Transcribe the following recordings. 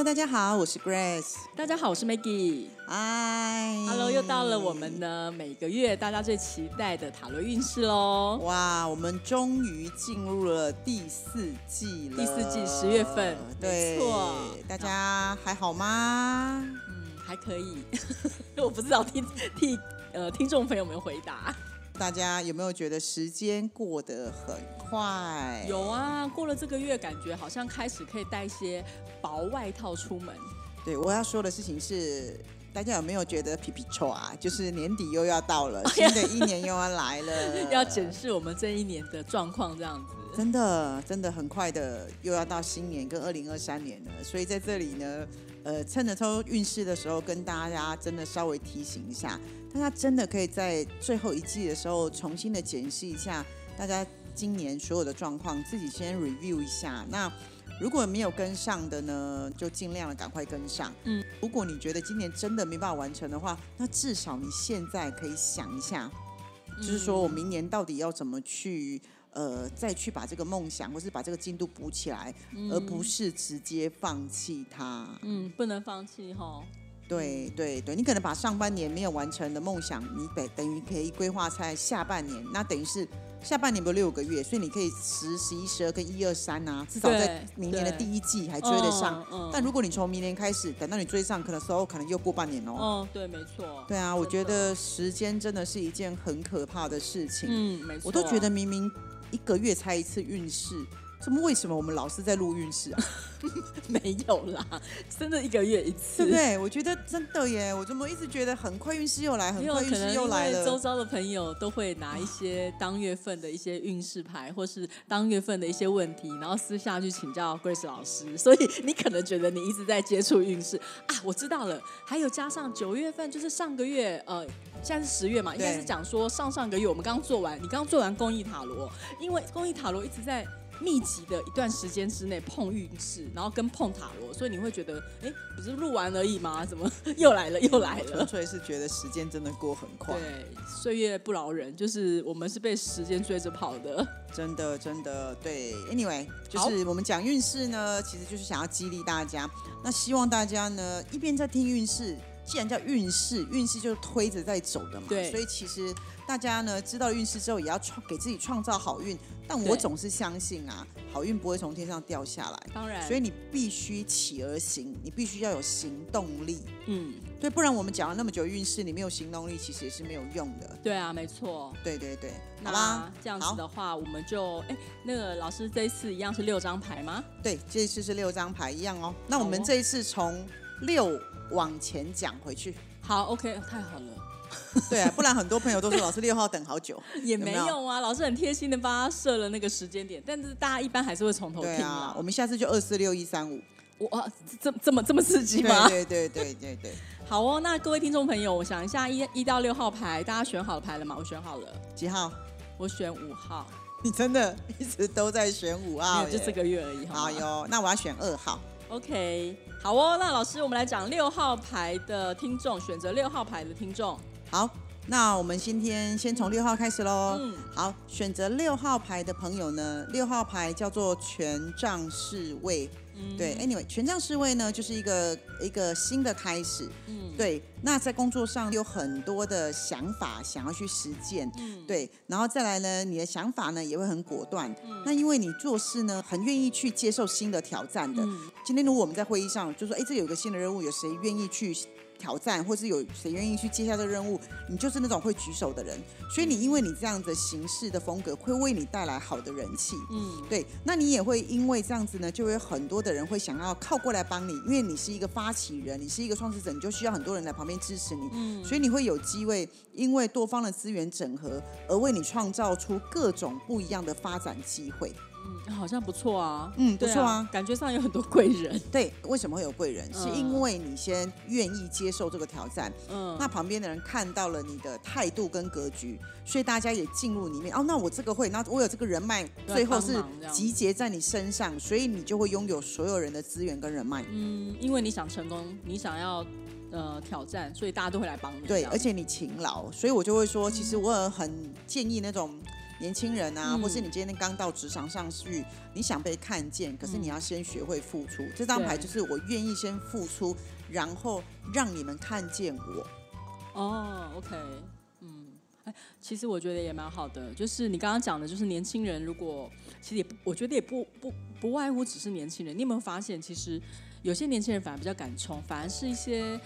Hello，大家好，我是 Grace。大家好，我是 Maggie。嗨 Hello，又到了我们呢每个月大家最期待的塔罗运势喽。哇，我们终于进入了第四季了。第四季十月份，对没错，大家还好吗？嗯还可以。我不知道听听呃听众朋友们回答。大家有没有觉得时间过得很快？有啊，过了这个月，感觉好像开始可以带一些薄外套出门。对，我要说的事情是，大家有没有觉得皮皮臭啊？就是年底又要到了，新的一年又要来了，要检视我们这一年的状况，这样子。真的真的很快的又要到新年跟二零二三年了，所以在这里呢，呃，趁着抽运势的时候，跟大家真的稍微提醒一下，大家真的可以在最后一季的时候重新的检视一下大家今年所有的状况，自己先 review 一下。那如果没有跟上的呢，就尽量的赶快跟上。嗯，如果你觉得今年真的没办法完成的话，那至少你现在可以想一下，就是说我明年到底要怎么去。呃，再去把这个梦想，或是把这个进度补起来，而不是直接放弃它。嗯，不能放弃哈。对对对，你可能把上半年没有完成的梦想，你等等于可以规划在下半年，那等于是下半年不六个月，所以你可以十、十一、十二跟一二三啊，至少在明年的第一季还追得上。但如果你从明年开始，等到你追上，可能时候可能又过半年哦。嗯，对，没错。对啊，我觉得时间真的是一件很可怕的事情。嗯，没错。我都觉得明明一个月才一次运势，怎么为什么我们老是在录运势啊？没有啦，真的一个月一次，对不对？我觉得真的耶，我怎么一直觉得很快运势又来，很快运势又来为周。遭的朋友都会拿一些当月份的一些运势牌，或是当月份的一些问题，然后私下去请教 Grace 老师，所以你可能觉得你一直在接触运势啊。我知道了，还有加上九月份，就是上个月，呃，现在是十月嘛，应该是讲说上上个月我们刚做完，你刚做完公益塔罗，因为公益塔罗一直在。密集的一段时间之内碰运势，然后跟碰塔罗，所以你会觉得，哎，不是录完而已吗？怎么 又来了，又来了纯？粹是觉得时间真的过很快，对，岁月不饶人，就是我们是被时间追着跑的。真的真的对。Anyway，就是我们讲运势呢，其实就是想要激励大家。那希望大家呢，一边在听运势，既然叫运势，运势就是推着在走的嘛，对所以其实大家呢知道运势之后，也要创给自己创造好运。但我总是相信啊，好运不会从天上掉下来。当然，所以你必须起而行，你必须要有行动力，嗯，对，不然我们讲了那么久运势，你没有行动力，其实也是没有用的。对啊，没错。对对对，好那吧，这样子的话，我们就哎，那个老师这一次一样是六张牌吗？对，这一次是六张牌一样哦。那我们这一次从六往前讲回去，好，OK，太好了，对啊，不然很多朋友都说老师六号等好久，也没有没有有啊，老师很贴心的帮他设了那个时间点，但是大家一般还是会从头听啊，。我们下次就二四六一三五，哇，这这么这么刺激吗？对对对对对对，好哦，那各位听众朋友，我想一下一一到六号牌，大家选好牌了吗？我选好了，几号？我选五号，你真的一直都在选五号就这个月而已？好哟，那我要选二号。OK，好哦，那老师，我们来讲六号牌的听众，选择六号牌的听众。好，那我们今天先从六号开始喽。嗯好，选择六号牌的朋友呢，六号牌叫做权杖侍卫。嗯对，anyway，权杖侍卫呢，就是一个一个新的开始。嗯，对，那在工作上有很多的想法想要去实践。嗯，对，然后再来呢，你的想法呢也会很果断。嗯那因为你做事呢，很愿意去接受新的挑战的。嗯今天如果我们在会议上就说，哎，这有一个新的任务，有谁愿意去挑战，或是有谁愿意去接下这个任务，你就是那种会举手的人。所以你因为你这样子行事的风格，会为你带来好的人气。嗯，对，那你也会因为这样子呢，就会有很多的人会想要靠过来帮你，因为你是一个发起人，你是一个创始者，你就需要很多人来旁边支持你，嗯所以你会有机会，因为多方的资源整合而为你创造出各种不一样的发展机会。嗯，好像不错啊，嗯不错啊。感觉上有很多贵人，对，为什么会有贵人？是嗯因为你先愿意接受这个挑战，嗯，那旁边的人看到了你的态度跟格局，所以大家也进入里面。哦，那我这个会，那我有这个人脉，最后是集结在你身上，所以你就会拥有所有人的资源跟人脉。嗯，因为你想成功，你想要呃挑战，所以大家都会来帮你，对，而且你勤劳，所以我就会说，其实我很建议那种年轻人啊，嗯或是你今天刚到职场上去，你想被看见，可是你要先学会付出。这张牌就是我愿意先付出，然后让你们看见我。哦，OK，嗯，哎，其实我觉得也蛮好的，就是你刚刚讲的，就是年轻人如果其实也不，我觉得也不不不外乎只是年轻人。你有没有发现，其实有些年轻人反而比较敢冲，反而是一些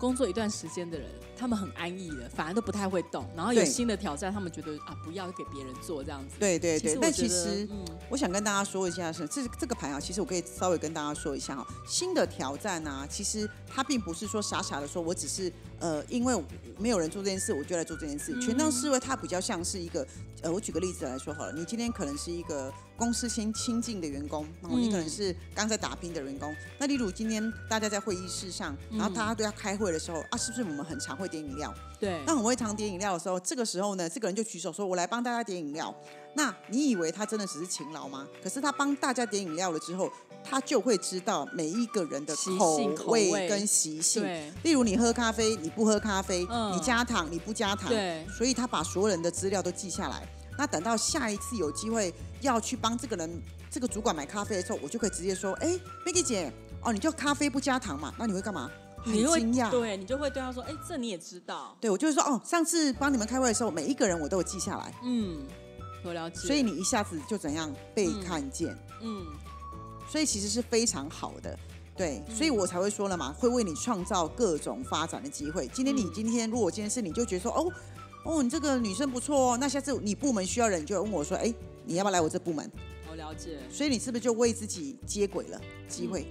工作一段时间的人，他们很安逸的，反而都不太会动，然后有新的挑战，他们觉得啊，不要给别人做这样子。对对对，但其实我想跟大家说一下是，这这个牌啊，其实我可以稍微跟大家说一下哈，新的挑战啊，其实它并不是说傻傻的说我只是呃，因为没有人做这件事，我就来做这件事。嗯权杖侍卫它比较像是一个呃，我举个例子来说好了，你今天可能是一个公司新新进的员工，然后你可能是刚在打拼的员工。那例如今天大家在会议室上，然后大家都要开会的时候啊，是不是我们很常会点饮料？对，那很会常点饮料的时候，这个时候呢，这个人就举手说：“我来帮大家点饮料。”那你以为他真的只是勤劳吗？可是他帮大家点饮料了之后，他就会知道每一个人的口味味跟习性。例如你喝咖啡，你不喝咖啡，嗯你加糖，你不加糖，对所以他把所有人的资料都记下来。那等到下一次有机会要去帮这个人、这个主管买咖啡的时候，我就可以直接说：“哎，Maggie 姐，哦，你就咖啡不加糖嘛？那你会干嘛？”很你会惊讶，对你就会对他说，哎，这你也知道，对，我就会说哦，上次帮你们开会的时候，每一个人我都有记下来，嗯，我了解，所以你一下子就怎样被嗯看见，嗯。所以其实是非常好的。对，所以我才会说了嘛，会为你创造各种发展的机会。今天你嗯今天如果今天是你就觉得说哦哦，你这个女生不错哦，那下次你部门需要人，你就问我说，哎，你要不要来我这部门？我了解，所以你是不是就为自己接轨了机会？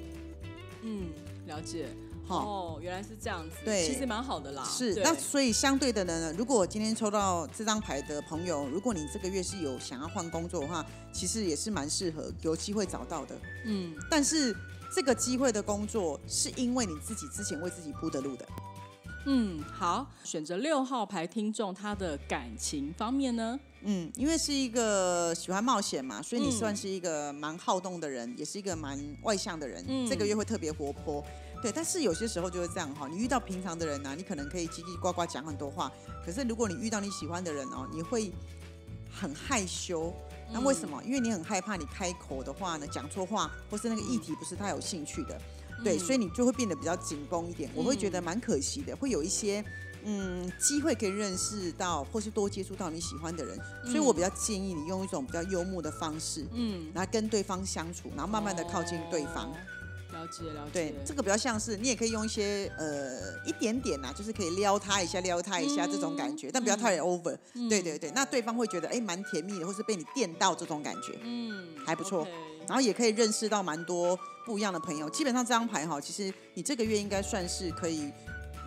嗯，了解。哈、哦，原来是这样子，对其实蛮好的啦。是，那所以相对的呢，如果我今天抽到这张牌的朋友，如果你这个月是有想要换工作的话，其实也是蛮适合，有机会找到的。嗯，但是这个机会的工作，是因为你自己之前为自己铺的路的。嗯，好，选择六号牌听众他的感情方面呢，嗯，因为是一个喜欢冒险嘛，所以你嗯算是一个蛮好动的人，也是一个蛮外向的人。嗯这个月会特别活泼，对。但是有些时候就是这样哈，你遇到平常的人呢、你可能可以叽叽呱呱讲很多话，可是如果你遇到你喜欢的人哦，你会很害羞。那为什么？因为你很害怕你开口的话呢，讲错话，或是那个议题不是他有兴趣的，对，所以你就会变得比较紧绷一点。我会觉得蛮可惜的，会有一些嗯机会可以认识到，或是多接触到你喜欢的人。所以我比较建议你用一种比较幽默的方式，嗯，然后跟对方相处，然后慢慢的靠近对方。哦了解了解，对，这个比较像是你也可以用一些呃一点点呐、就是可以撩他一下、撩他一下这种感觉，但不要太 over。对对对，那对方会觉得哎蛮甜蜜的，或是被你电到这种感觉。嗯，还不错然后也可以认识到蛮多不一样的朋友。基本上这张牌哈，其实你这个月应该算是可以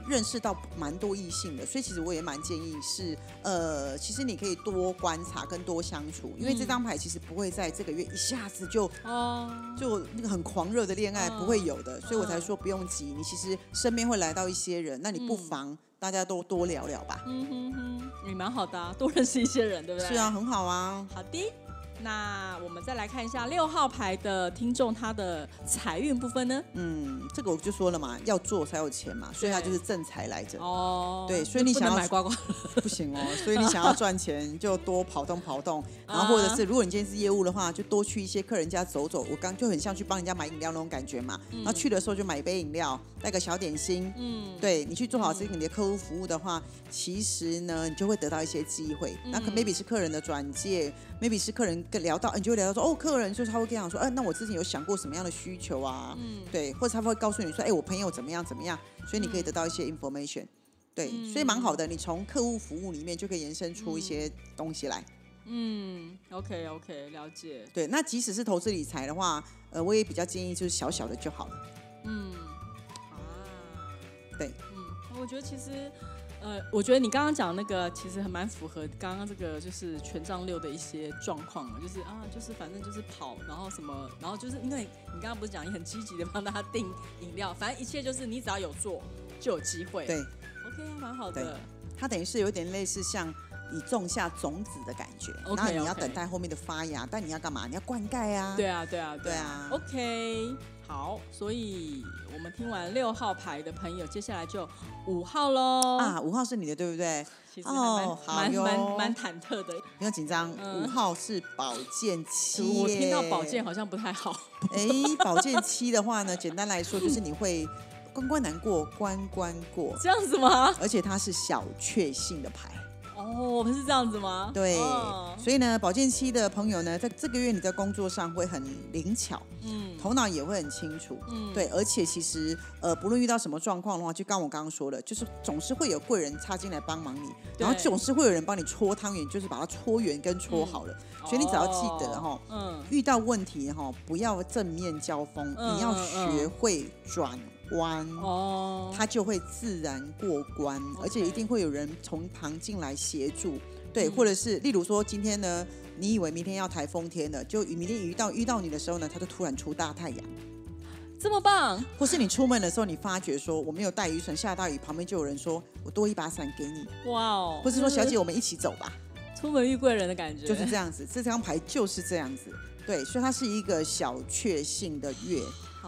认识到蛮多异性的，所以其实我也蛮建议是，呃，其实你可以多观察跟多相处，因为这张牌其实不会在这个月一下子就哦，就那个很狂热的恋爱嗯不会有的，所以我才说不用急，你其实身边会来到一些人，那你不妨大家都多聊聊吧。嗯哼哼，你蛮好的、啊，多认识一些人，对不对？是啊，。很好啊。好的，那我们再来看一下六号牌的听众他的财运部分呢？嗯，这个我就说了嘛，要做才有钱嘛，所以他就是正财来着。哦，对所以你想要买刮刮不行哦，所以你想要赚钱，就多跑动跑动，然后或者是如果你今天是业务的话，就多去一些客人家走走。我刚就很像去帮人家买饮料那种感觉嘛，然后去的时候就买一杯饮料，带个小点心。嗯，对你去做好这个你的客户服务的话，其实呢，你就会得到一些机会。那可 maybe 是客人的转介，maybe 是客人跟聊到，你就会聊到说，哦，客人就是他会跟你讲说，哎、那我之前有想过什么样的需求啊？嗯对，或者他会告诉你说，哎、我朋友怎么样怎么样，所以你可以得到一些 information。对，所以蛮好的。你从客户服务里面就可以延伸出一些东西来。嗯，OK OK，了解。对，那即使是投资理财的话，呃，我也比较建议就是小小的就好了。嗯，啊，对，嗯，我觉得其实呃，我觉得你刚刚讲那个其实还蛮符合刚刚这个就是权杖六的一些状况啊，就是啊，就是反正就是跑，然后什么，然后就是因为你刚刚不是讲你很积极的帮大家订饮料，反正一切就是你只要有做就有机会。对，，OK 啊，蛮好的。它等于是有点类似像你种下种子的感觉然后你要等待后面的发芽，但你要干嘛？你要灌溉啊。对啊，对啊，对啊 OK，好，所以我们听完六号牌的朋友，接下来就五号喽。啊，五号是你的，对不对？其实还哦好蛮蛮哟蛮蛮忐忑的。不用紧张，嗯五号是宝剑七耶。我听到宝剑好像不太好。哎，宝剑七的话呢，简单来说就是你会关关难过关关过，这样子吗？而且它是小确幸的牌。哦，是这样子吗？对，哦。所以呢，保健期的朋友呢，在这个月你在工作上会很灵巧，嗯。头脑也会很清楚。嗯，对，而且其实呃，不论遇到什么状况的话，就刚我刚刚说的，就是总是会有贵人插进来帮忙你，然后对总是会有人帮你搓汤圆，就是把它搓圆跟搓好了。所以你只要记得哈，嗯，遇到问题哈，不要正面交锋，嗯你要学会转弯。哦，它就会自然过关，而且一定会有人从旁进来协助，对，嗯。或者是例如说今天呢，你以为明天要台风天了，就明天遇到遇到你的时候呢，它就突然出大太阳，这么棒，或是你出门的时候，你发觉说我没有带雨伞，下大雨，旁边就有人说我多一把伞给你，哇哦！或是说小姐我们一起走吧，出门遇贵人的感觉，就是这样子，这张牌就是这样子，对，所以它是一个小确幸的月，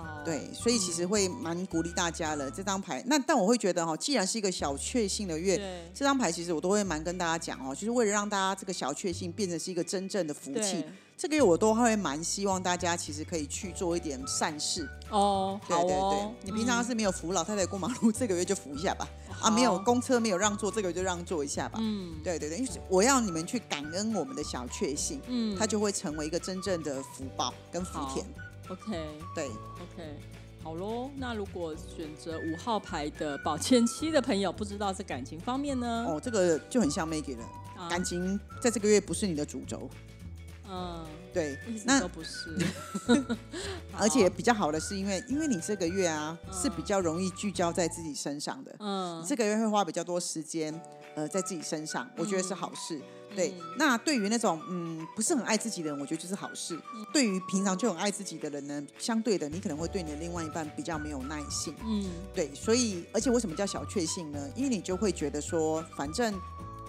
好，对，所以其实会蛮鼓励大家的。这张牌，那但我会觉得哈，既然是一个小确幸的月，这张牌其实我都会蛮跟大家讲哦，就是为了让大家这个小确幸变成是一个真正的福气。这个月我都会蛮希望大家其实可以去做一点善事。哦，好对对对哦，，你平常是没有扶老太太过马路，这个月就扶一下吧。啊，没有公车没有让座，这个月就让座一下吧。嗯对对对，因为我要你们去感恩我们的小确幸，嗯，它就会成为一个真正的福报跟福田。OK 对，OK。好喽，那如果选择五号牌的宝剑七的朋友，不知道在感情方面呢？哦，这个就很像 Maggie 了，啊感情在这个月不是你的主轴。嗯，对，那都不是，而且比较好的是因为，因为你这个月啊、嗯是比较容易聚焦在自己身上的，嗯你，这个月会花比较多时间呃在自己身上，我觉得是好事。对嗯，那对于那种嗯不是很爱自己的人，我觉得就是好事。嗯对于平常就很爱自己的人呢，相对的你可能会对你的另外一半比较没有耐性。嗯对，所以而且为什么叫小确幸呢？因为你就会觉得说，反正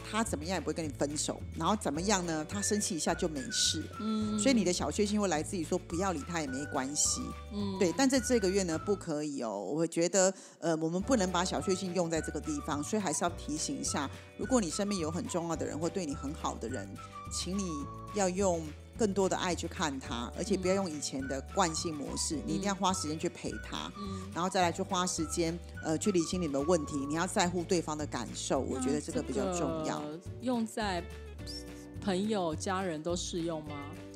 他怎么样也不会跟你分手，然后怎么样呢？他生气一下就没事了。嗯，所以你的小确幸会来自于说不要理他也没关系，嗯对。但在这个月呢，不可以哦。我会觉得，呃，我们不能把小确幸用在这个地方，所以还是要提醒一下，如果你身边有很重要的人或对你很好的人，请你要用更多的爱去看他，而且不要用以前的惯性模式，你一定要花时间去陪他，嗯然后再来去花时间，呃，去理清你们的问题。你要在乎对方的感受，我觉得这个比较重要。用在朋友、家人都适用吗？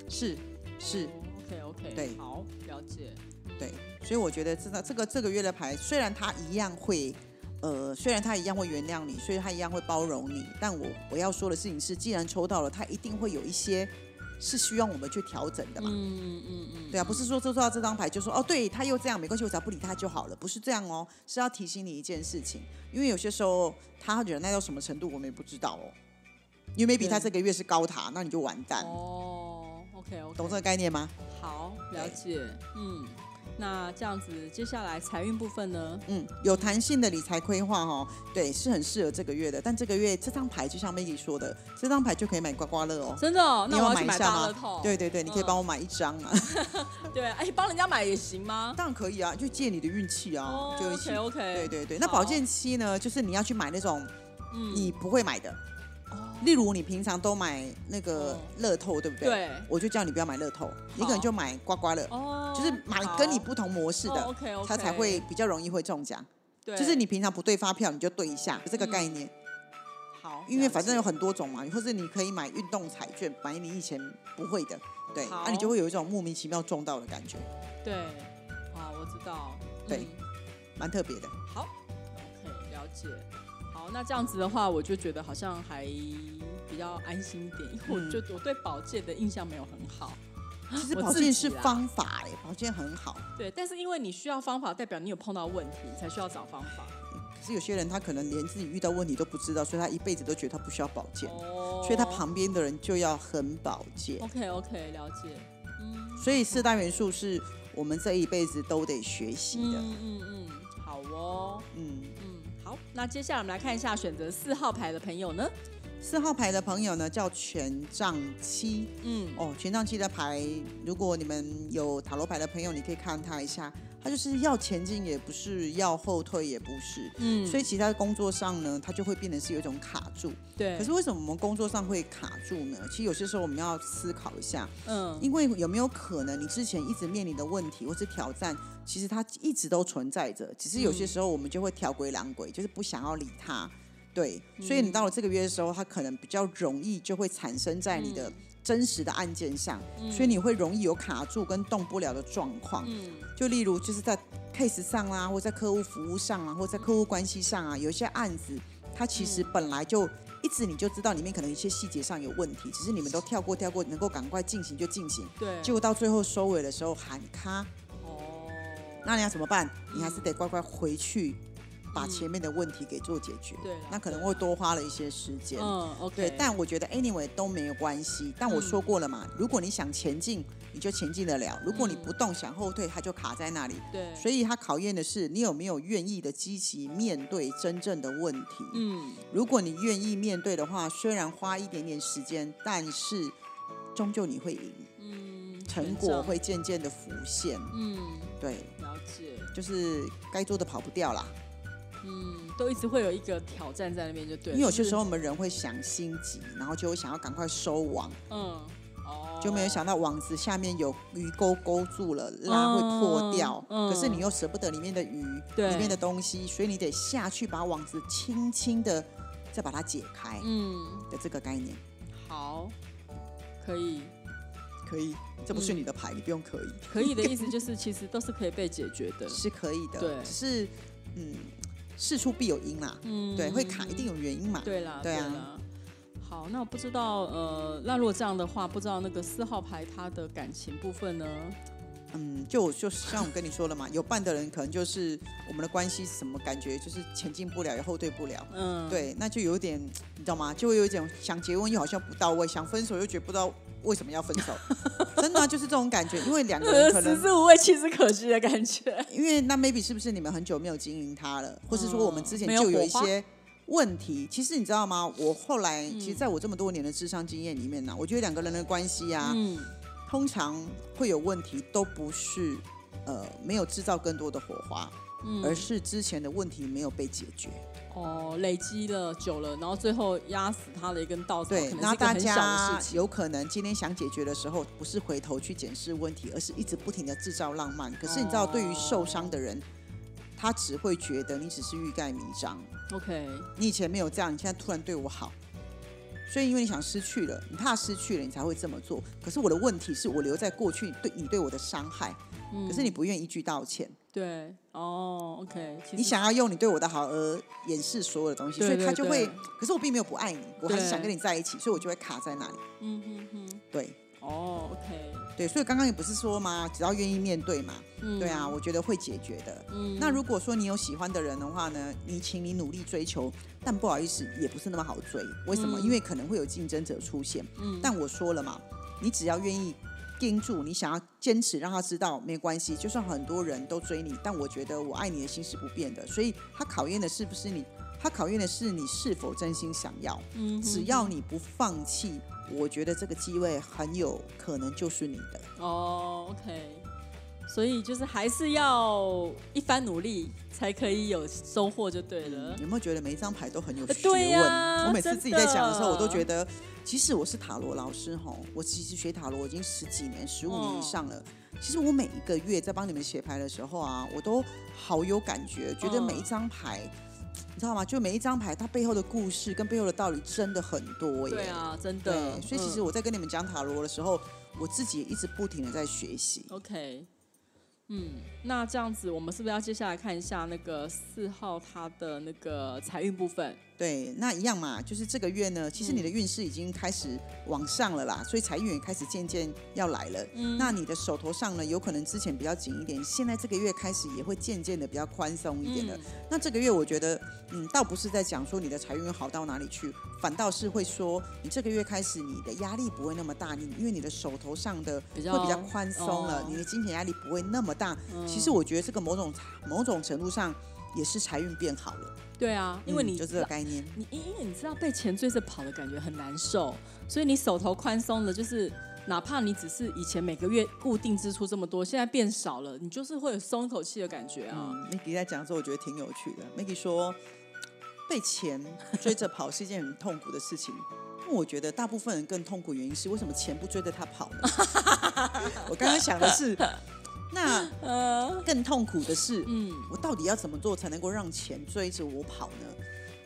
是是。，OK OK，对好，了解。对，所以我觉得这个这个这个月的牌，虽然他一样会，呃，虽然他一样会原谅你，虽然他一样会包容你，但我我要说的事情是，既然抽到了，他一定会有一些是需要我们去调整的嘛。嗯嗯嗯嗯，对啊，不是说抽到这张牌就说哦，对他又这样没关系，我只要不理他就好了，不是这样哦，是要提醒你一件事情，因为有些时候他忍耐到什么程度，我们也不知道哦。因为 maybe 他这个月是高塔，那你就完蛋，哦，OK OK，懂这个概念吗？好，了解。嗯，那这样子，接下来财运部分呢？嗯，有弹性的理财规划哦，对，是很适合这个月的。但这个月这张牌就像 Maggie 说的，这张牌就可以买刮刮乐哦。真的哦，你要那我买买一下吗。对对对，你可以嗯帮我买一张啊，对，哎，帮人家买也行吗？当然可以啊，就借你的运气啊，哦就一起。OK OK，对对对，那保健期呢，就是你要去买那种嗯你不会买的，例如你平常都买那个哦乐透，对不对？。对，我就叫你不要买乐透，你可能就买刮刮乐，哦，就是买跟你不同模式的，OK OK，它才会比较容易会中奖。对，就是你平常不对发票，你就对一下，这个概念。好，因为反正有很多种嘛，或者你可以买运动彩券，买你以前不会的，对，好那、你就会有一种莫名其妙中到的感觉，对，啊，我知道，对嗯蛮特别的。好，OK，了解。好，那这样子的话，我就觉得好像还比较安心一点，因为我嗯就我对保健的印象没有很好。其实保健是方法哎、保健很好。对，但是因为你需要方法，代表你有碰到问题，你才需要找方法。可是有些人他可能连自己遇到问题都不知道，所以他一辈子都觉得他不需要保健，哦，所以他旁边的人就要很保健。OK OK 了解，嗯所以四大元素是我们这一辈子都得学习的。嗯嗯嗯，那接下来我们来看一下选择四号牌的朋友呢，四号牌的朋友呢叫权杖七。嗯。哦，权杖七的牌，如果你们有塔罗牌的朋友，你可以看它一下，它就是要前进也不是，要后退也不是。嗯，所以其他的工作上呢，他就会变得是有一种卡住。对，可是为什么我们工作上会卡住呢？其实有些时候我们要思考一下，嗯因为有没有可能你之前一直面临的问题或是挑战，其实它一直都存在着，只是有些时候我们就会调鬼狼鬼，就是不想要理它。对，所以你到了这个月的时候，它可能比较容易就会产生在你的真实的案件上，所以你会容易有卡住跟动不了的状况。嗯。就例如就是在 case 上啦，或在客户服务上啊，或在客户关系上啊，有一些案子，它其实本来就一直你就知道里面可能一些细节上有问题，只是你们都跳过跳过，能够赶快进行就进行，对，结果到最后收尾的时候喊卡，哦，那你要怎么办？你还是得乖乖回去把前面的问题给做解决，对啦那可能会多花了一些时间。嗯 OK，对，但我觉得 anyway 都没有关系。但我说过了嘛，如果你想前进，你就前进得了；如果你不动想后退，它就卡在那里。对，所以它考验的是你有没有愿意的积极面对真正的问题。嗯如果你愿意面对的话，虽然花一点点时间，但是终究你会赢，嗯，成果会渐渐的浮现。嗯对，了解，就是该做的跑不掉啦。嗯，都一直会有一个挑战在那边，就对了，因为有些时候我们人会想心急，然后就会想要赶快收网，嗯哦，就没有想到网子下面有鱼钩勾住了，拉会破掉。嗯可是你又舍不得里面的鱼，对里面的东西，所以你得下去把网子轻轻的再把它解开嗯的这个概念。好，可以。可以，这不是你的牌，你不用可以，可以的意思就是，其实都是可以被解决的。是可以的。对只是嗯，事出必有因啦。嗯对，会卡一定有原因嘛。对啦，对啊啦。好，那我不知道，呃，那如果这样的话，不知道那个四号牌他的感情部分呢？嗯，就就像我跟你说了嘛，有伴的人可能就是我们的关系什么感觉，就是前进不了，也后退不了。嗯，，对，那就有点，你知道吗？就会有一种想结婚又好像不到位，想分手又觉得不知道为什么要分手，真的啊、就是这种感觉。因为两个人可能食能，之无味，弃之可惜的感觉。因为那 maybe 是不是你们很久没有经营它了，或是说我们之前就有一些问题？其实你知道吗？我后来嗯其实在我这么多年的智商经验里面呢，我觉得两个人的关系啊，嗯，通常会有问题，都不是呃没有制造更多的火花，嗯而是之前的问题没有被解决。哦，累积了久了，然后最后压死他的一根稻草，对，可能然后大家。有可能今天想解决的时候，不是回头去检视问题，而是一直不停的制造浪漫。可是你知道，对于受伤的人，他只会觉得你只是欲盖弥彰。OK，你以前没有这样，你现在突然对我好，所以因为你想失去了，你怕失去了，你才会这么做。可是我的问题是我留在过去对你对我的伤害，嗯可是你不愿意一句道歉，对，哦，OK，你想要用你对我的好而掩饰所有的东西，对所以他就会。可是我并没有不爱你，我还是想跟你在一起，所以我就会卡在那里。嗯哼哼，对哦，OK，对，所以刚刚也不是说吗？只要愿意面对嘛，嗯，对啊，我觉得会解决的。嗯，那如果说你有喜欢的人的话呢，你请你努力追求，但不好意思，也不是那么好追。为什么？嗯因为可能会有竞争者出现。嗯但我说了嘛，你只要愿意盯住，你想要坚持，让他知道没关系，就算很多人都追你，但我觉得我爱你的心是不变的。所以他考验的是不是你？他考验的是你是否真心想要。嗯哼只要你不放弃，我觉得这个机会很有可能就是你的。哦，OK，所以就是还是要一番努力才可以有收获，就对了。有没有觉得每一张牌都很有呃学问？我每次自己在讲的时候，我都觉得，即使我是塔罗老师吼，我其实学塔罗已经十几年、十五年以上了。其实我每一个月在帮你们写牌的时候啊，我都好有感觉，觉得嗯每一张牌，你知道吗？就每一张牌它背后的故事跟背后的道理真的很多耶。对啊，真的。对，所以其实嗯我在跟你们讲塔罗的时候，我自己也一直不停的在学习。OK，嗯，那这样子，我们是不是要接下来看一下那个四号他的那个财运部分？对，那一样嘛，就是这个月呢，其实你的运势已经开始往上了啦，所以财运也开始渐渐要来了。嗯那你的手头上呢，有可能之前比较紧一点，现在这个月开始也会渐渐的比较宽松一点的。嗯那这个月我觉得，嗯，倒不是在讲说你的财运好到哪里去，反倒是会说你这个月开始你的压力不会那么大，你因为你的手头上的会比较宽松了，哦你的金钱压力不会那么大。嗯其实我觉得这个某种某种程度上也是财运变好了，对啊，因为你嗯就这个概念。你因因为你知道被钱追着跑的感觉很难受，所以你手头宽松了，就是哪怕你只是以前每个月固定支出这么多，现在变少了，你就是会有松一口气的感觉啊。嗯，Maggie 在讲的时候，我觉得挺有趣的。Maggie 说，被钱追着跑是一件很痛苦的事情。那我觉得大部分人更痛苦，原因是为什么钱不追着他跑呢？我刚刚想的是，那呃，更痛苦的是，嗯，我到底要怎么做才能够让钱追着我跑呢？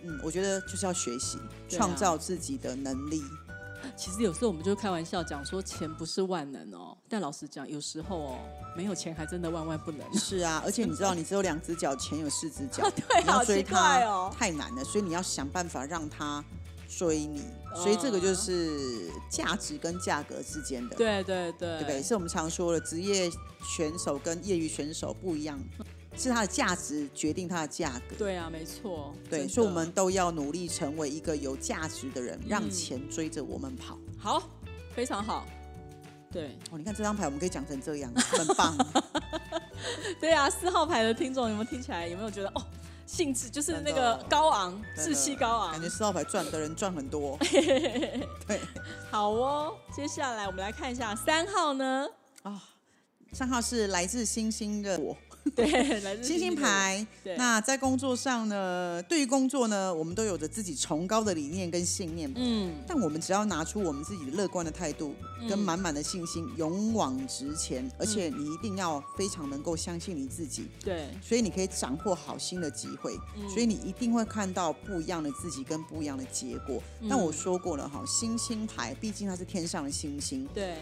嗯，我觉得就是要学习，创造自己的能力。其实有时候我们就开玩笑讲说钱不是万能哦，但老实讲，有时候哦，没有钱还真的万万不能。是啊，而且你知道，你只有两只脚，钱有四只脚，对你要追好奇怪它哦太难了，所以你要想办法让它追你。嗯所以这个就是价值跟价格之间的，对对对，对不对？是我们常说的，职业选手跟业余选手不一样，是它的价值决定它的价格。对啊，没错。对，所以我们都要努力成为一个有价值的人，让嗯钱追着我们跑。好，非常好。对哦，你看这张牌，我们可以讲成这样，很棒。对啊，四号牌的听众有没有听起来有没有觉得哦，兴致就是那个高昂，真的士气高昂感觉。四号牌赚的人赚很多。对好哦，接下来我们来看一下三号呢？啊，三号是来自星星的我。对，来自星星牌，那在工作上呢，对于工作呢，我们都有着自己崇高的理念跟信念。嗯，但我们只要拿出我们自己的乐观的态度，跟满满的信心，勇往直前，而且你一定要非常能够相信你自己，对，所以你可以掌握好新的机会，所以你一定会看到不一样的自己跟不一样的结果。但我说过了哈，星星牌毕竟它是天上的星星，对，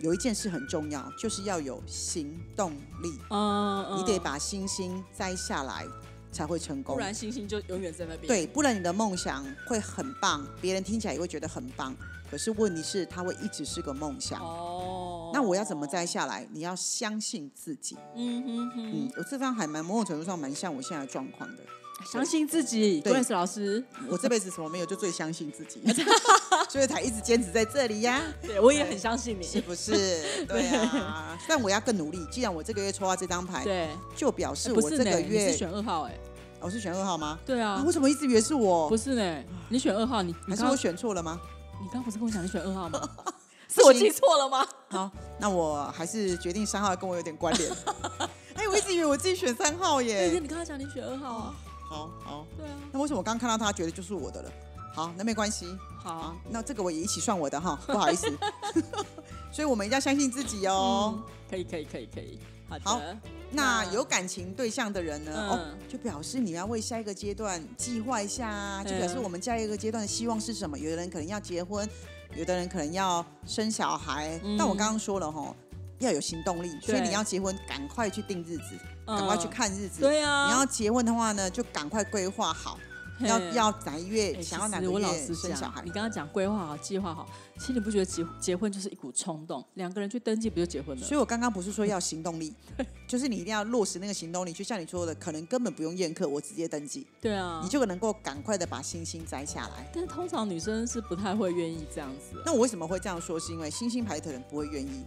有一件事很重要，就是要有行动力。嗯，嗯你得，把星星摘下来才会成功不。然星星就永远在那边。对，不然你的梦想会很棒，别人听起来也会觉得很棒。可是问题是，它会一直是个梦想。哦，那我要怎么摘下来？你要相信自己。嗯哼哼，嗯，我这张还蛮某种程度上蛮像我现在的状况的。相信自己对，Grace 老师，我这辈子什么没有，就最相信自己，所以才一直坚持在这里呀，对我也很相信你。是不是？对啊，但我要更努力。既然我这个月抽到这张牌，对，就表示我这个月是选二号哎，我是选二号吗？啊，对啊为，什么一直以为是我？不是呢，你选二号，你还是我选错了吗？你刚不是跟我讲你选二号吗？是我记错了吗？好，那我还是决定三号跟我有点关联。哎，我一直以为我自己选三号对，耶。你刚刚讲你选二号啊，好好，对啊，那为什么我刚看到他觉得就是我的了？好，那没关系，好，那这个我也一起算我的哈，不好意思。所以我们一定要相信自己哦。嗯，可以可以可以可以，好那那有感情对象的人呢？嗯哦，就表示你要为下一个阶段计划一下啊，就表示嗯我们下一个阶段的希望是什么？有的人可能要结婚，有的人可能要生小孩。嗯但我刚刚说了哈，要有行动力，所以你要结婚，赶快去定日子，赶快去嗯看日子。对啊，你要结婚的话呢，就赶快规划好，要要哪一月哎想要哪个月生小孩你。刚刚讲规划好、计划好，其实你不觉得结结婚就是一股冲动，两个人去登记不就结婚了？所以我刚刚不是说要行动力，就是你一定要落实那个行动力。就像你说的，可能根本不用宴客，我直接登记，对啊你，就能够赶快的把星星摘下来。但是通常女生是不太会愿意这样子。那我为什么会这样说？是因为星星牌的人不会愿意，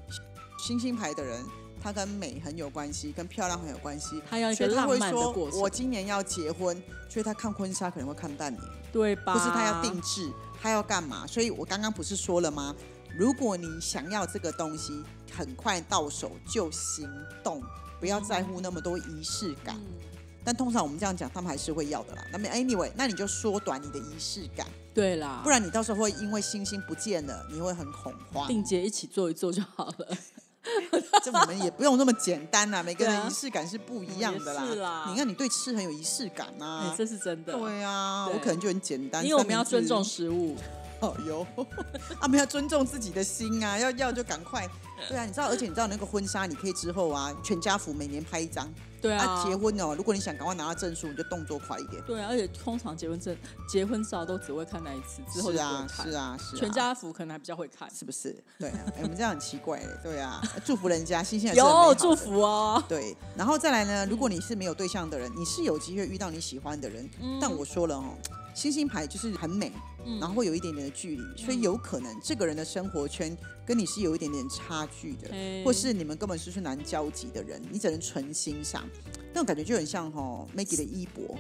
星星牌的人他跟美很有关系，跟漂亮很有关系。他要一所以他个浪漫的会说过，程，我今年要结婚，所以他看婚纱可能会看半年，对吧？不是他要定制，他要干嘛？所以我刚刚不是说了吗？如果你想要这个东西很快到手，就行动，不要在乎那么多仪式感。嗯但通常我们这样讲，他们还是会要的啦。那么 anyway，那你就缩短你的仪式感，对啦，不然你到时候会因为星星不见了，你会很恐慌。定节一起做一做就好了。这我们也不用那么简单啦，每个人仪式感是不一样的啦。你看你对吃很有仪式感呐、啊。这是真的。对啊，对我可能就很简单，因为我们要尊重食物。哦哟，啊，们要尊重自己的心啊，要要就赶快。对啊，你知道，而且你知道那个婚纱，你可以之后啊，全家福每年拍一张。对啊，结婚哦，如果你想赶快拿到证书，你就动作快一点。对啊，而且通常结婚证、结婚照都只会看那一次，之后是啊，是啊，是。全家福可能还比较会看，是不是？对啊，哎，我们这样很奇怪嘞。对啊，祝福人家，新鲜有祝福哦。对，然后再来呢，如果你是没有对象的人，你是有机会遇到你喜欢的人。但我说了哦。星星牌就是很美，然后会有一点点的距离，所以有可能这个人的生活圈跟你是有一点点差距的，或是你们根本是是难交集的人，你只能纯欣赏，那种感觉就很像哈 Maggie 的衣钵。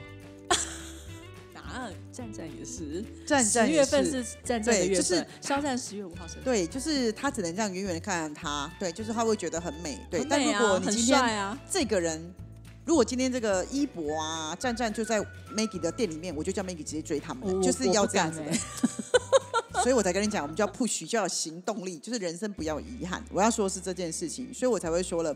啊，战战也是，战战十月份是。战战的月份，肖战十月五号生日，对，就是他只能这样远远的看他，对，就是他会觉得很美，对，但如果你今天这个人。如果今天这个一博啊，战战就在 Maggie 的店里面，我就叫 Maggie 直接追他们，就是要这样子的。所以我才跟你讲，我们叫 push，就要行动力，就是人生不要遗憾。我要说的是这件事情，所以我才会说了。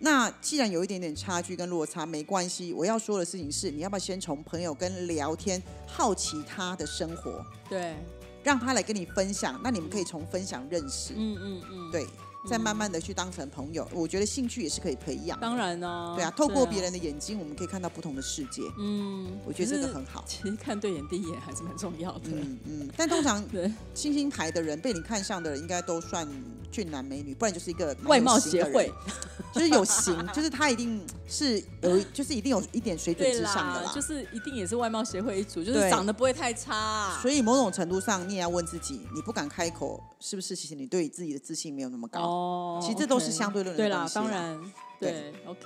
那既然有一点点差距跟落差，没关系。我要说的事情是，你要不要先从朋友跟聊天，好奇他的生活，对，让他来跟你分享，那你们可以从分享认识，嗯嗯嗯，对。再慢慢的去当成朋友，我觉得兴趣也是可以培养。当然呢，对啊，透过别人的眼睛，我们可以看到不同的世界。嗯，我觉得这个很好。其实看对眼第一眼还是蛮重要的。嗯嗯，但通常星星牌的人被你看上的人，应该都算。俊男美女，不然就是一个外貌协会，就是有型，就是他一定是有，就是一定有一点水准之上的啦，就是一定也是外貌协会一组，就是长得不会太差。所以某种程度上，你也要问自己，你不敢开口，是不是其实你对自己的自信没有那么高？哦，其实这都是相对论的东西。当然，对，OK，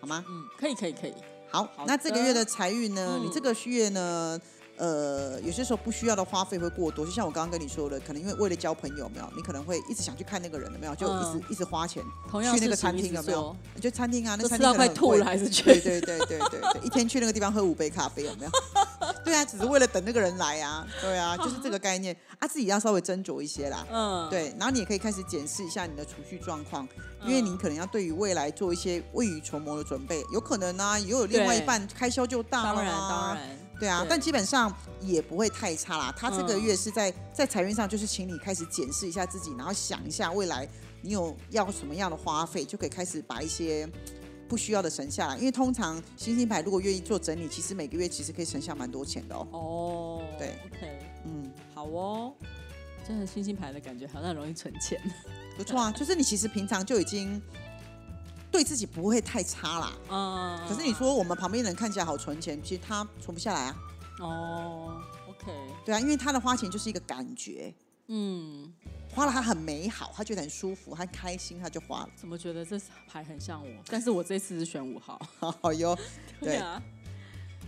好吗？嗯，可以，可以，可以。好，那这个月的财运呢？你这个月呢？呃，有些时候不需要的花费会过多，就像我刚刚跟你说的，可能因为为了交朋友，没有，你可能会一直想去看那个人，有没有？就一直一直花钱去那个餐厅，有没有？就餐厅啊，那餐厅快吐了还是去？对对对对对对，一天去那个地方喝五杯咖啡，有没有？对啊，只是为了等那个人来啊，对啊，就是这个概念 啊，自己要稍微斟酌一些啦。嗯，对，然后你也可以开始检视一下你的储蓄状况，因为你可能要对于未来做一些未雨绸缪的准备，有可能呢，也有另外一半开销就大了。当然当然。对啊，但基本上也不会太差啦。他这个月是在在财运上，就是请你开始检视一下自己，然后想一下未来你有要什么样的花费，就可以开始把一些不需要的省下来。因为通常星星牌如果愿意做整理，其实每个月其实可以省下蛮多钱的哦。哦，对，OK，嗯，好哦，真的星星牌的感觉好像容易存钱，不错啊。就是你其实平常就已经。对自己不会太差啦，嗯。可是你说我们旁边人看起来好存钱，其实他存不下来啊。哦，OK。对啊，因为他的花钱就是一个感觉，嗯，花了他很美好，他觉得很舒服，他开心，他就花了。怎么觉得这牌很像我？但是我这次是选五号。好哟，对啊。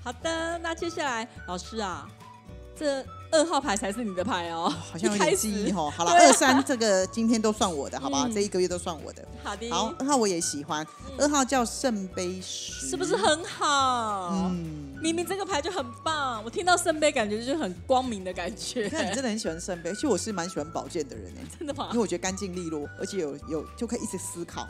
好的，那接下来老师啊，这。二号牌才是你的牌哦，好像有点记忆哦。好了，二三这个今天都算我的，好吧？这一个月都算我的。好的。好，二号我也喜欢。二号叫圣杯十，是不是很好？嗯，明明这个牌就很棒，我听到圣杯感觉就是很光明的感觉。那你真的很喜欢圣杯，其实我是蛮喜欢宝剑的人哎，真的吗？因为我觉得干净利落，而且有有就可以一直思考。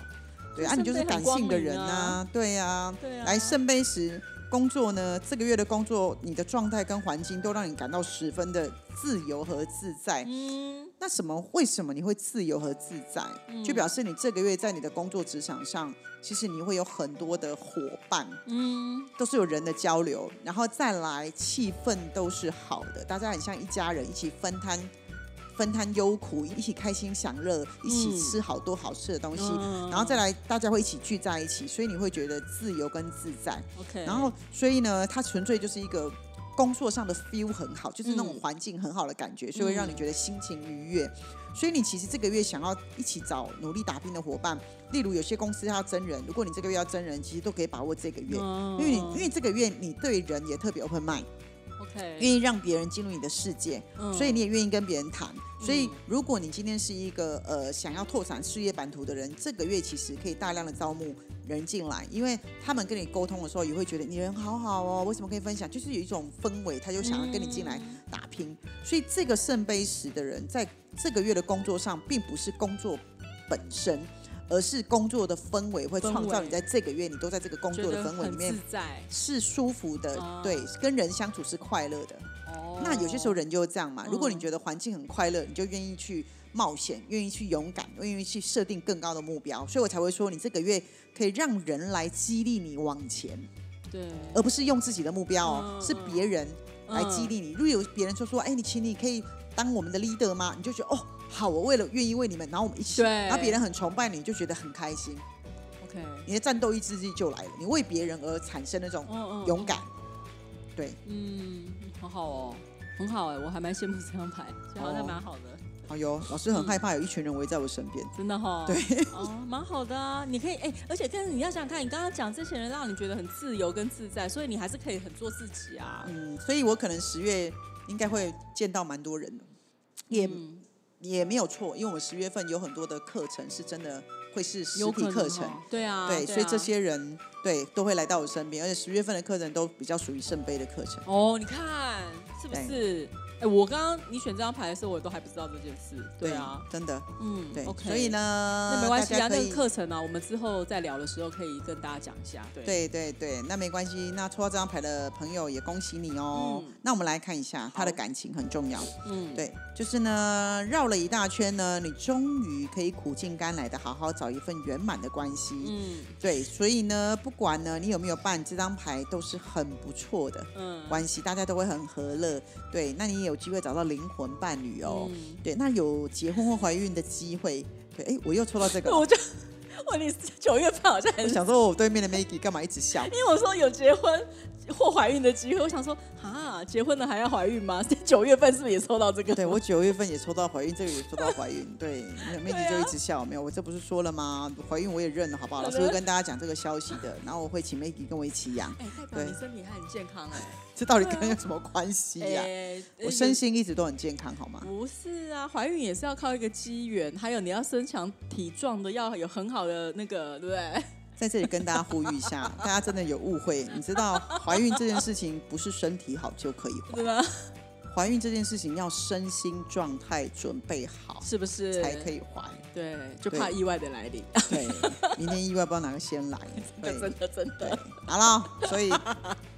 对啊，你就是感性的人啊，对呀。对啊。来圣杯十。工作呢？这个月的工作，你的状态跟环境都让你感到十分的自由和自在。嗯，那什么？为什么你会自由和自在？就表示你这个月在你的工作职场上，其实你会有很多的伙伴。嗯，都是有人的交流，然后再来气氛都是好的，大家很像一家人，一起分摊。分摊忧苦，一起开心享乐，一起吃好多好吃的东西，然后再来大家会一起聚在一起，所以你会觉得自由跟自在。OK，然后所以呢，它纯粹就是一个工作上的 feel 很好，就是那种环境很好的感觉，所以会让你觉得心情愉悦。所以你其实这个月想要一起找努力打拼的伙伴，例如有些公司要真人，如果你这个月要真人，其实都可以把握这个月，因为你因为这个月你对人也特别 open mind。愿意让别人进入你的世界，所以你也愿意跟别人谈。所以，如果你今天是一个呃想要拓展事业版图的人，这个月其实可以大量的招募人进来，因为他们跟你沟通的时候，也会觉得你人好好哦，为什么可以分享？就是有一种氛围，他就想要跟你进来打拼。所以，这个圣杯十的人，在这个月的工作上，并不是工作本身。而是工作的氛围会创造你在这个月，你都在这个工作的氛围里面，是舒服的，对，跟人相处是快乐的。哦那有些时候人就是这样嘛。如果你嗯觉得环境很快乐，你就愿意去冒险，愿意去勇敢，愿意去设定更高的目标，所以我才会说，你这个月可以让人来激励你往前，对，而不是用自己的目标哦，嗯是别人来激励你。如果有别人就说，哎，你请你可以当我们的 leader 吗？你就觉得哦，好，我为了愿意为你们，然后我们一起，对。然后别人很崇拜你，就觉得很开心，OK，你的战斗意志力就来了，你为别人而产生那种勇敢，对。嗯，很好哦，很好哎，我还蛮羡慕这张牌，所以好像哦蛮好的，好哟，老师很害怕有一群人围在我身边。真的哈。对，哦，蛮好的啊，你可以哎，而且但是你要想想看，你刚刚讲这些人让你觉得很自由跟自在，所以你还是可以很做自己啊。嗯，所以我可能十月应该会见到蛮多人的，也、嗯也没有错，因为我们十月份有很多的课程是真的会是实体课程。哦对啊，对，所以啊这些人对都会来到我身边，而且十月份的课程都比较属于圣杯的课程。哦，你看是不是？哎，我刚刚你选这张牌的时候，我都还不知道这件事。对啊，，真的嗯，对。，OK，所以呢，那没关系啊，那个课程呢、我们之后再聊的时候可以跟大家讲一下。对，对对对，那没关系。那抽到这张牌的朋友也恭喜你哦。嗯那我们来看一下他的感情很重要。嗯，对，就是呢，绕了一大圈呢，你终于可以苦尽甘来的好好找一份圆满的关系。嗯对，所以呢，不管呢你有没有办这张牌，都是很不错的嗯，关系，大家都会很和乐。对，那你也有机会找到灵魂伴侣哦。嗯对，那有结婚或怀孕的机会。对，哎，我又抽到这个。我就问你九月份好像很我想说，我对面的 Maggie 干嘛一直笑？因为我说有结婚 或怀孕的机会，我想说啊，结婚了还要怀孕吗？九月份是不是也抽到这个？对我九月份也抽到怀孕，这个也抽到怀孕。对，Maggie 对啊就一直笑，没有，我这不是说了吗？怀孕我也认了，好不好？老师会跟大家讲这个消息的，然后我会请 Maggie 跟我一起养。哎、代表你身体还很健康哎、这到底跟有什么关系呀、哎、我身心一直都很健康，好吗？不是啊，怀孕也是要靠一个机缘，还有你要身强体壮的，要有很好的那个，对不对？在这里跟大家呼吁一下，大家真的有误会，你知道怀孕这件事情不是身体好就可以怀，对吧？怀孕这件事情要身心状态准备好是不是才可以怀。对，就怕意外的来临。对，明天意外不知道哪个先来。对真的真的，好了，所以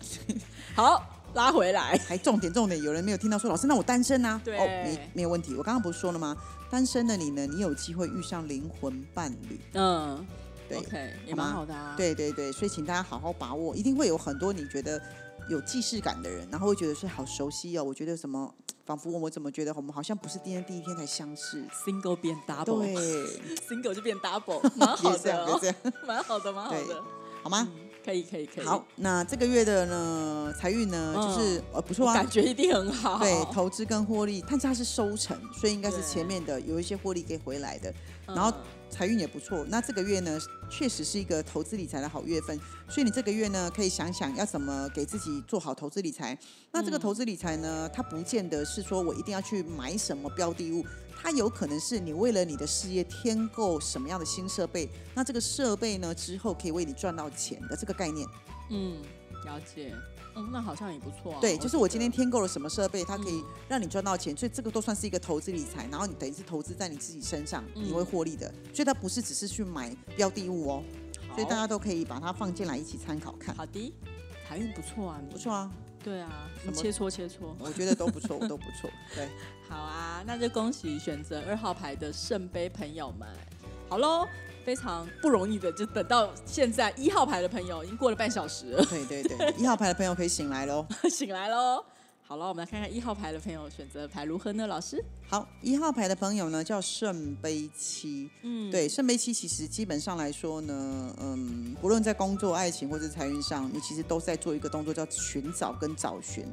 好拉回来。还重点重点，有人没有听到说老师，那我单身啊？对哦，没没有问题。我刚刚不是说了吗？单身的你呢，你有机会遇上灵魂伴侣。嗯对，OK，也蛮好的啊。，对对对，所以请大家好好把握，一定会有很多你觉得有既视感的人，然后会觉得是好熟悉哦。我觉得什么，仿佛我们怎么觉得我们好像不是今天第一天才相识。single 变 double，对，single 就变 double，蛮好的、别哦这，样，蛮好的，蛮好对的。好吗？嗯可以，可以，可以。好，，那这个月的呢，财运呢，就是呃不错啊感，觉一定很好。对，投资跟获利，但是它是收成，所以应该是前面的有一些获利可以回来的。嗯，然后财运也不错。那这个月呢，确实是一个投资理财的好月份，所以你这个月呢，可以想想要怎么给自己做好投资理财。那这个嗯投资理财呢，它不见得是说我一定要去买什么标的物，它有可能是你为了你的事业添购什么样的新设备，那这个设备呢之后可以为你赚到钱的这个概念。嗯，了解。嗯，那好像也不错啊。对，就是我今天添购了什么设备，它可以嗯让你赚到钱，所以这个都算是一个投资理财，然后你等于是投资在你自己身上，嗯你会获利的。所以它不是只是去买标的物哦。得所以大家都可以把它放进来一起参考看，好的，财运不错啊，你不错。啊，对啊，什么你切磋切磋。我觉得都不错，都不错。对，好啊，那就恭喜选择二号牌的圣杯朋友们。好喽，非常不容易的，就等到现在一号牌的朋友已经过了半小时了，对对对，一号牌的朋友可以醒来喽。醒来喽。好了，我们来看看一号牌的朋友选择牌如何呢？老师，好，一号牌的朋友呢叫圣杯七，嗯，对，圣杯七其实基本上来说呢，嗯，不论在工作、爱情或者财运上，你其实都在做一个动作叫寻找跟找寻。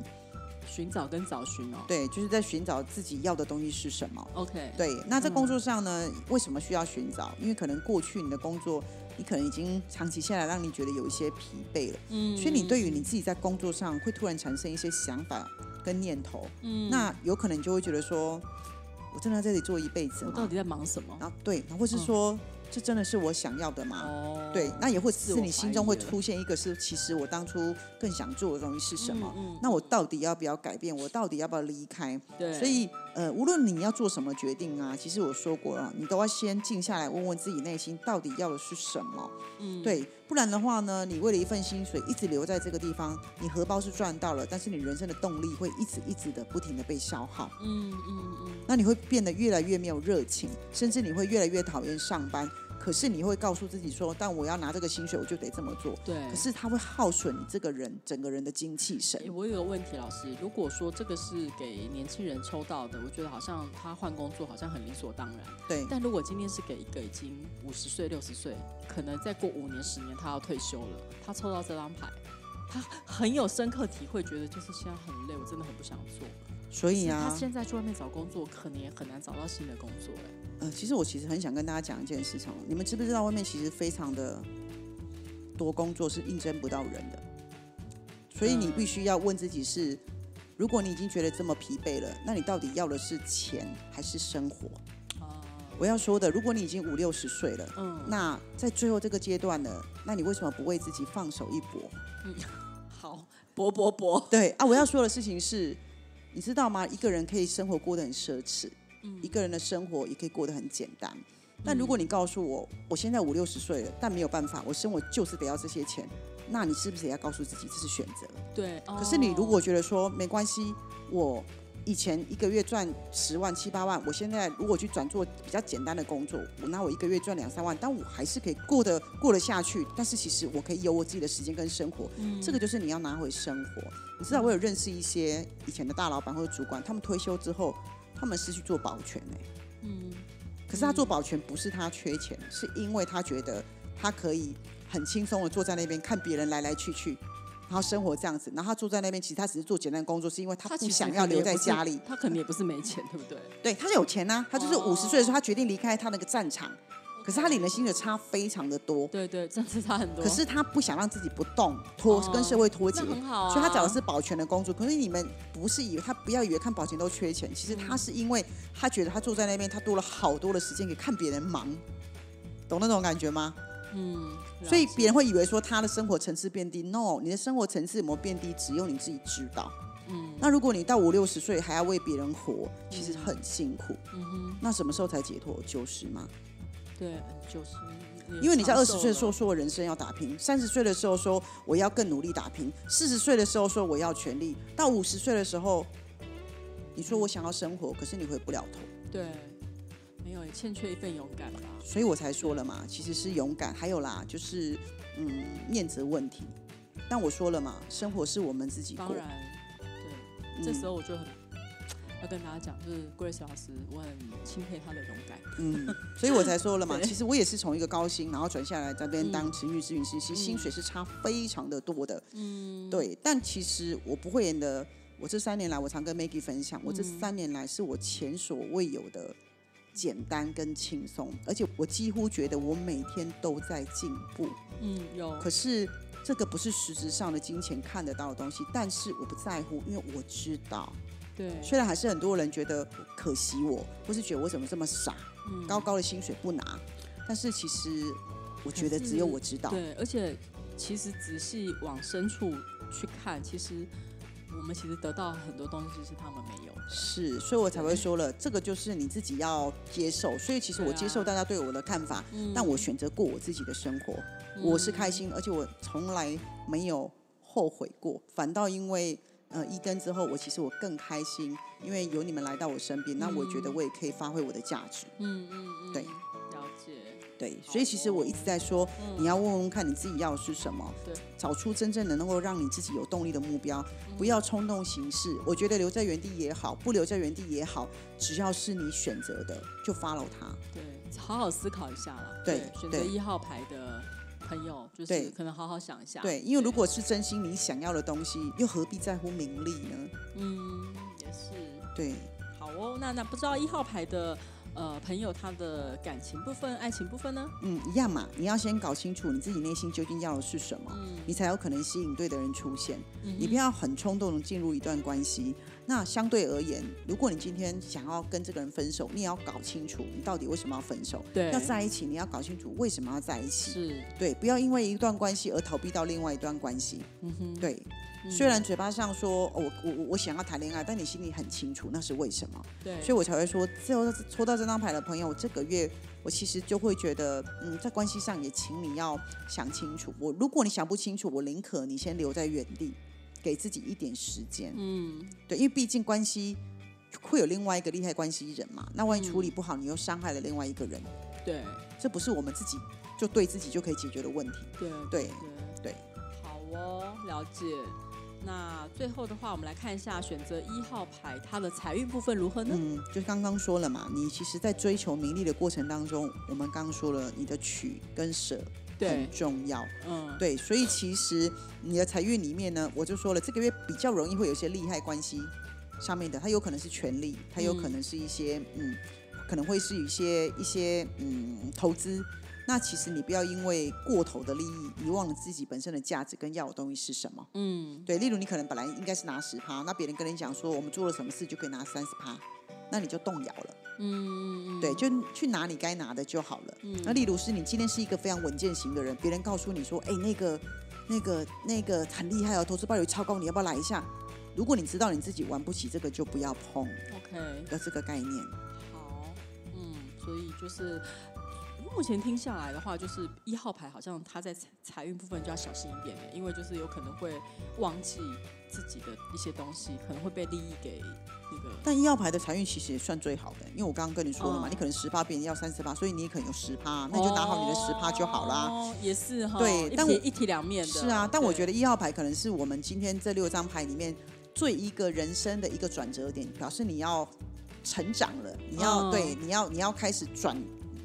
寻找跟找寻哦。对，就是在寻找自己要的东西是什么。OK，对，那在工作上呢，为什么需要寻找？因为可能过去你的工作，你可能已经长期下来让你觉得有一些疲惫了，嗯所以你对于你自己在工作上会突然产生一些想法跟念头，嗯那有可能你就会觉得说，我真的在这里做一辈子吗？我到底在忙什么？然后对，然后或是说，这真的是我想要的吗？哦对，那也会是你心中会出现一个是，其实我当初更想做的东西是什么？嗯嗯那我到底要不要改变？我到底要不要离开？对，所以呃，无论你要做什么决定啊，其实我说过了，你都要先静下来，问问自己内心到底要的是什么。嗯，对，不然的话呢，你为了一份薪水一直留在这个地方，你荷包是赚到了，但是你人生的动力会一直一直的不停的被消耗。嗯嗯嗯，那你会变得越来越没有热情，甚至你会越来越讨厌上班。可是你会告诉自己说，但我要拿这个薪水，我就得这么做。对。可是它会耗损你这个人整个人的精气神。我有个问题，老师，如果说这个是给年轻人抽到的，我觉得好像他换工作好像很理所当然。对。但如果今天是给一个已经五十岁、六十岁，可能再过五年、十年他要退休了，他抽到这张牌，他很有深刻体会，觉得就是现在很累，我真的很不想做。所以啊，他现在去外面找工作，可能也很难找到新的工作。哎。呃，其实我其实很想跟大家讲一件事情，你们知不知道外面其实非常的多工作是应征不到人的，所以你必须要问自己是，如果你已经觉得这么疲惫了，那你到底要的是钱还是生活？我要说的，如果你已经五六十岁了，嗯，那在最后这个阶段呢，那你为什么不为自己放手一搏？嗯，好，搏搏搏。对啊，我要说的事情是，你知道吗？一个人可以生活过得很奢侈。一个人的生活也可以过得很简单，但如果你告诉我，我现在五六十岁了，但没有办法，我生活就是得要这些钱，那你是不是也要告诉自己这是选择？对。可是你如果觉得说没关系，我以前一个月赚十万七八万，我现在如果去转做比较简单的工作，我那我一个月赚两三万，但我还是可以过得过得下去。但是其实我可以有我自己的时间跟生活，这个就是你要拿回生活。你知道我有认识一些以前的大老板或者主管，他们退休之后。他们是去做保全哎，嗯，可是他做保全不是他缺钱，是因为他觉得他可以很轻松的坐在那边看别人来来去去，然后生活这样子。然后他住在那边，其实他只是做简单工作，是因为他不想要留在家里。他可能也不是没钱，对不对？对，他是有钱呐，他就是五十岁的时候，他决定离开他那个战场。可是他领的薪水差非常的多，对对，真是差很多。可是他不想让自己不动脱跟社会脱节，很好啊。所以他找的是保全的工作。可是你们不是以为他不要以为看保全都缺钱，其实他是因为他觉得他坐在那边，他多了好多的时间可以看别人忙，懂那种感觉吗？嗯。所以别人会以为说他的生活层次变低，no，你的生活层次有没有变低，只有你自己知道。嗯。那如果你到五六十岁还要为别人活，其实很辛苦。嗯哼。那什么时候才解脱？九十吗？对，九十，因为你在二十岁的时候说我人生要打拼，三十岁的时候说我要更努力打拼，四十岁的时候说我要全力，到五十岁的时候，你说我想要生活，可是你回不了头。对，欠缺一份勇敢吧。所以我才说了嘛，其实是勇敢，还有啦，就是嗯，面子问题。但我说了嘛，生活是我们自己过。当然，对，这时候我就很。要跟大家讲，就是 Grace 老师，我很钦佩他的勇敢。嗯，所以我才说了嘛，其实我也是从一个高薪，然后转下来这边当情绪咨询师，其实薪水是差非常的多的。嗯，对。但其实我不会演的，我这三年来，我常跟 Maggie 分享，我这三年来是我前所未有的简单跟轻松，而且我几乎觉得我每天都在进步。嗯，有。可是这个不是实质上的金钱看得到的东西，但是我不在乎，因为我知道。对，虽然还是很多人觉得可惜我，或是觉得我怎么这么傻，高高的薪水不拿，但是其实我觉得只有我知道。对，而且其实仔细往深处去看，其实我们其实得到很多东西是他们没有。是，所以我才会说了，这个就是你自己要接受。所以其实我接受大家对我的看法，但我选择过我自己的生活，我是开心，而且我从来没有后悔过，反倒因为。呃，一登之后，我其实我更开心，因为有你们来到我身边，那我觉得我也可以发挥我的价值。嗯嗯嗯，对。对，所以其实我一直在说，你要问问看你自己要的是什么，对，找出真正的能够让你自己有动力的目标，不要冲动行事。我觉得留在原地也好，不留在原地也好，只要是你选择的，就 follow 它。对，好好思考一下了。对，选择一号牌的。朋友就是可能好好想一下，对，因为如果是真心你想要的东西，又何必在乎名利呢？嗯，也是。对，好哦，那那不知道一号牌的。呃，朋友他的感情部分、爱情部分呢？嗯，一样嘛。你要先搞清楚你自己内心究竟要的是什么，你才有可能吸引对的人出现。你不要很冲动的进入一段关系。那相对而言，如果你今天想要跟这个人分手，你也要搞清楚你到底为什么要分手。对，要在一起，你要搞清楚为什么要在一起。是，对，不要因为一段关系而逃避到另外一段关系。嗯哼，对。虽然嘴巴上说、哦、我我我我想要谈恋爱，但你心里很清楚那是为什么，对，所以我才会说，最后抽到这张牌的朋友，我这个月我其实就会觉得，嗯，在关系上也请你要想清楚。我如果你想不清楚，我宁可你先留在原地，给自己一点时间。嗯，对，因为毕竟关系会有另外一个利害关系人嘛，那万一处理不好，你又伤害了另外一个人，对这不是我们自己就对自己就可以解决的问题。对对对对，好哦，了解。那最后的话，我们来看一下选择一号牌，它的财运部分如何呢？嗯，就刚刚说了嘛，你其实，在追求名利的过程当中，我们刚刚说了，你的取跟舍对很，重要。嗯，对，所以其实你的财运里面呢，我就说了，这个月比较容易会有一些利害关系上面的，它有可能是权利，它有可能是一些嗯可能会是一些一些嗯投资。那其实你不要因为过头的利益，遗忘了自己本身的价值跟要的东西是什么。嗯，对，例如你可能本来应该是拿十趴，那别人跟你讲说我们做了什么事就可以拿三十趴，那你就动摇了。嗯对，就去拿你该拿的就好了。嗯那例如是你今天是一个非常稳健型的人，别人告诉你说，哎，那个、那个、那个很厉害哦，投资报率超高，你要不要来一下？如果你知道你自己玩不起这个，就不要碰 OK，的这个概念。好，嗯，所以就是目前听下来的话，就是一号牌好像他在财财运部分就要小心一点的，因为就是有可能会忘记自己的一些东西，可能会被利益给那个。但一号牌的财运其实也算最好的，因为我刚刚跟你说了嘛，哦你可能十趴，别人要三十趴，所以你也可能有十趴，那你就拿好你的十趴就好啦。哦，也是哈，一对但我一体两面的。是啊，但我觉得得一号牌可能是我们今天这六张牌里面最一个人生的一个转折点，表示你要成长了，你要、嗯对，你要你要开始转，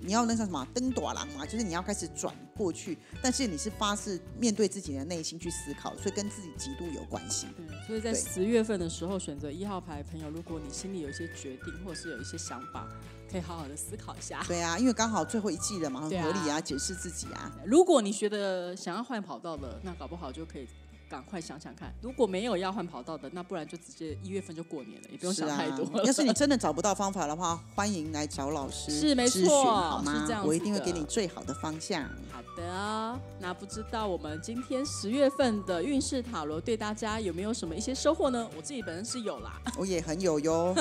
你要那叫什么登短廊嘛，就是你要开始转过去，但是你是发自面对自己的内心去思考，所以跟自己极度有关系。对，所以在十月份的时候选择一号牌的朋友，如果你心里有一些决定，或者是有一些想法，可以好好的思考一下。对啊，因为刚好最后一季了嘛，很合理啊，解释自己啊。如果你觉得想要换跑道的，那搞不好就可以赶快想想看。如果没有要换跑道的，那不然就直接一月份就过年了，也不用想太多啊。要是你真的找不到方法的话，欢迎来找老师是没咨询错好吗？是这样我一定会给你最好的方向。好的，那不知道我们今天十月份的运势塔罗对大家有没有什么一些收获呢？我自己本身是有啦。我也很有哟。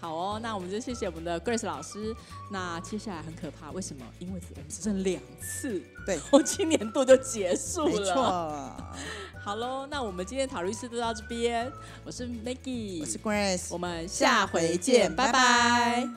好哦，那我们就谢谢我们的 Grace 老师。那接下来很可怕，为什么？因为我们只剩两次，对，我今年度就结束了。没错。好喽，那我们今天的塔罗仪式就到这边。我是 Maggie，我是 Grace，我们下回见，拜拜